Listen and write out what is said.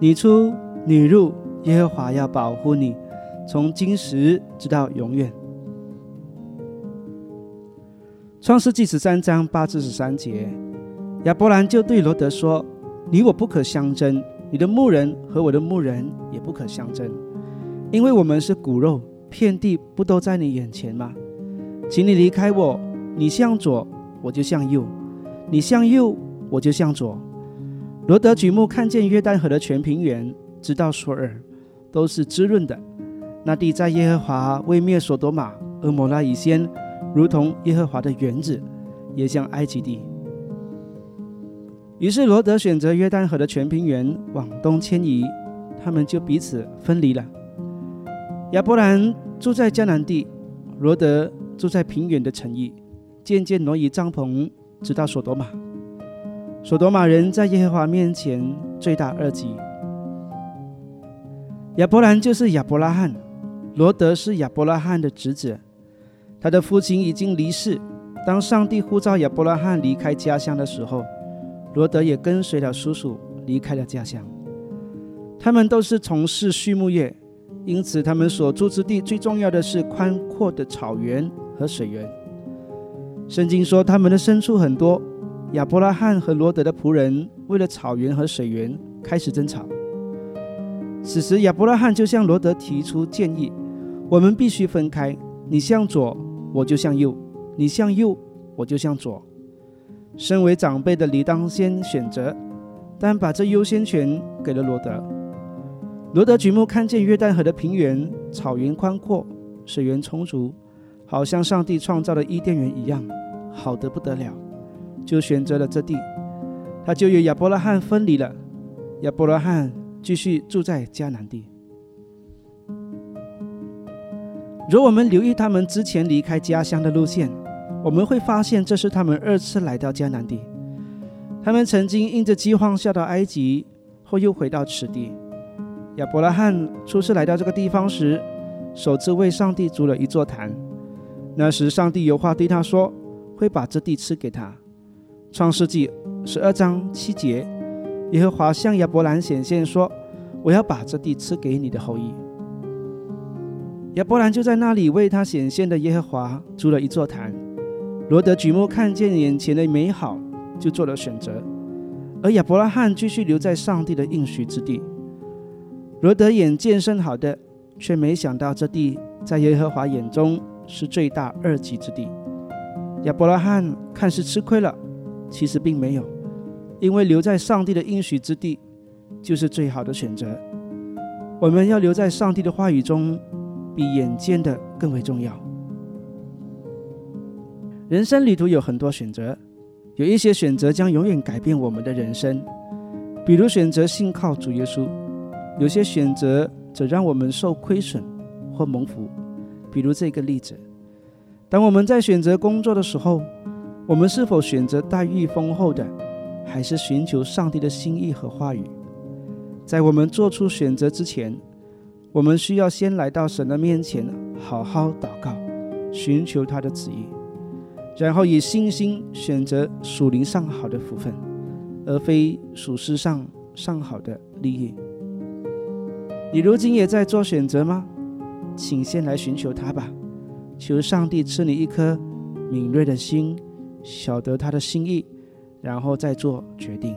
你出你入，耶和华要保护你，从今时直到永远。创世纪十三章八至十三节，亚伯兰就对罗德说：“你我不可相争，你的牧人和我的牧人也不可相争，因为我们是骨肉，遍地不都在你眼前吗？请你离开我，你向左，我就向右；你向右，我就向左。”罗德举目看见约旦河的全平原，直到索尔，都是滋润的。那地在耶和华未灭所多玛、俄摩拉以先，如同耶和华的园子，也像埃及地。于是罗德选择约旦河的全平原往东迁移，他们就彼此分离了。亚伯兰住在迦南地，罗德住在平原的城邑，渐渐挪移帐篷，直到所多玛。所多玛人在耶和华面前罪大恶极。亚伯兰就是亚伯拉罕，罗德是亚伯拉罕的侄子，他的父亲已经离世。当上帝呼召亚伯拉罕离开家乡的时候，罗德也跟随了叔叔离开了家乡。他们都是从事畜牧业，因此他们所住之地最重要的是宽阔的草原和水源。圣经说他们的牲畜很多。亚伯拉罕和罗德的仆人为了草原和水源开始争吵。此时，亚伯拉罕就向罗德提出建议：“我们必须分开，你向左，我就向右；你向右，我就向左。”身为长辈的理当先选择，但把这优先权给了罗德。罗德举目看见约旦河的平原，草原宽阔，水源充足，好像上帝创造的伊甸园一样，好得不得了。就选择了这地，他就与亚伯拉罕分离了。亚伯拉罕继续住在迦南地。如我们留意他们之前离开家乡的路线，我们会发现这是他们二次来到迦南地。他们曾经因着饥荒下到埃及，后又回到此地。亚伯拉罕初次来到这个地方时，首次为上帝筑了一座坛。那时，上帝有话对他说，会把这地赐给他。创世纪十二章七节，耶和华向亚伯兰显现说：“我要把这地赐给你的后裔。”亚伯兰就在那里为他显现的耶和华筑了一座坛。罗德举目看见眼前的美好，就做了选择；而亚伯拉罕继续留在上帝的应许之地。罗德眼见甚好的，却没想到这地在耶和华眼中是最大二级之地。亚伯拉罕看似吃亏了。其实并没有，因为留在上帝的应许之地就是最好的选择。我们要留在上帝的话语中，比眼见的更为重要。人生旅途有很多选择，有一些选择将永远改变我们的人生，比如选择信靠主耶稣；有些选择则让我们受亏损或蒙福，比如这个例子：当我们在选择工作的时候。我们是否选择待遇丰厚的，还是寻求上帝的心意和话语？在我们做出选择之前，我们需要先来到神的面前，好好祷告，寻求他的旨意，然后以信心选择属灵上好的福分，而非属世上上好的利益。你如今也在做选择吗？请先来寻求他吧，求上帝赐你一颗敏锐的心。晓得他的心意，然后再做决定。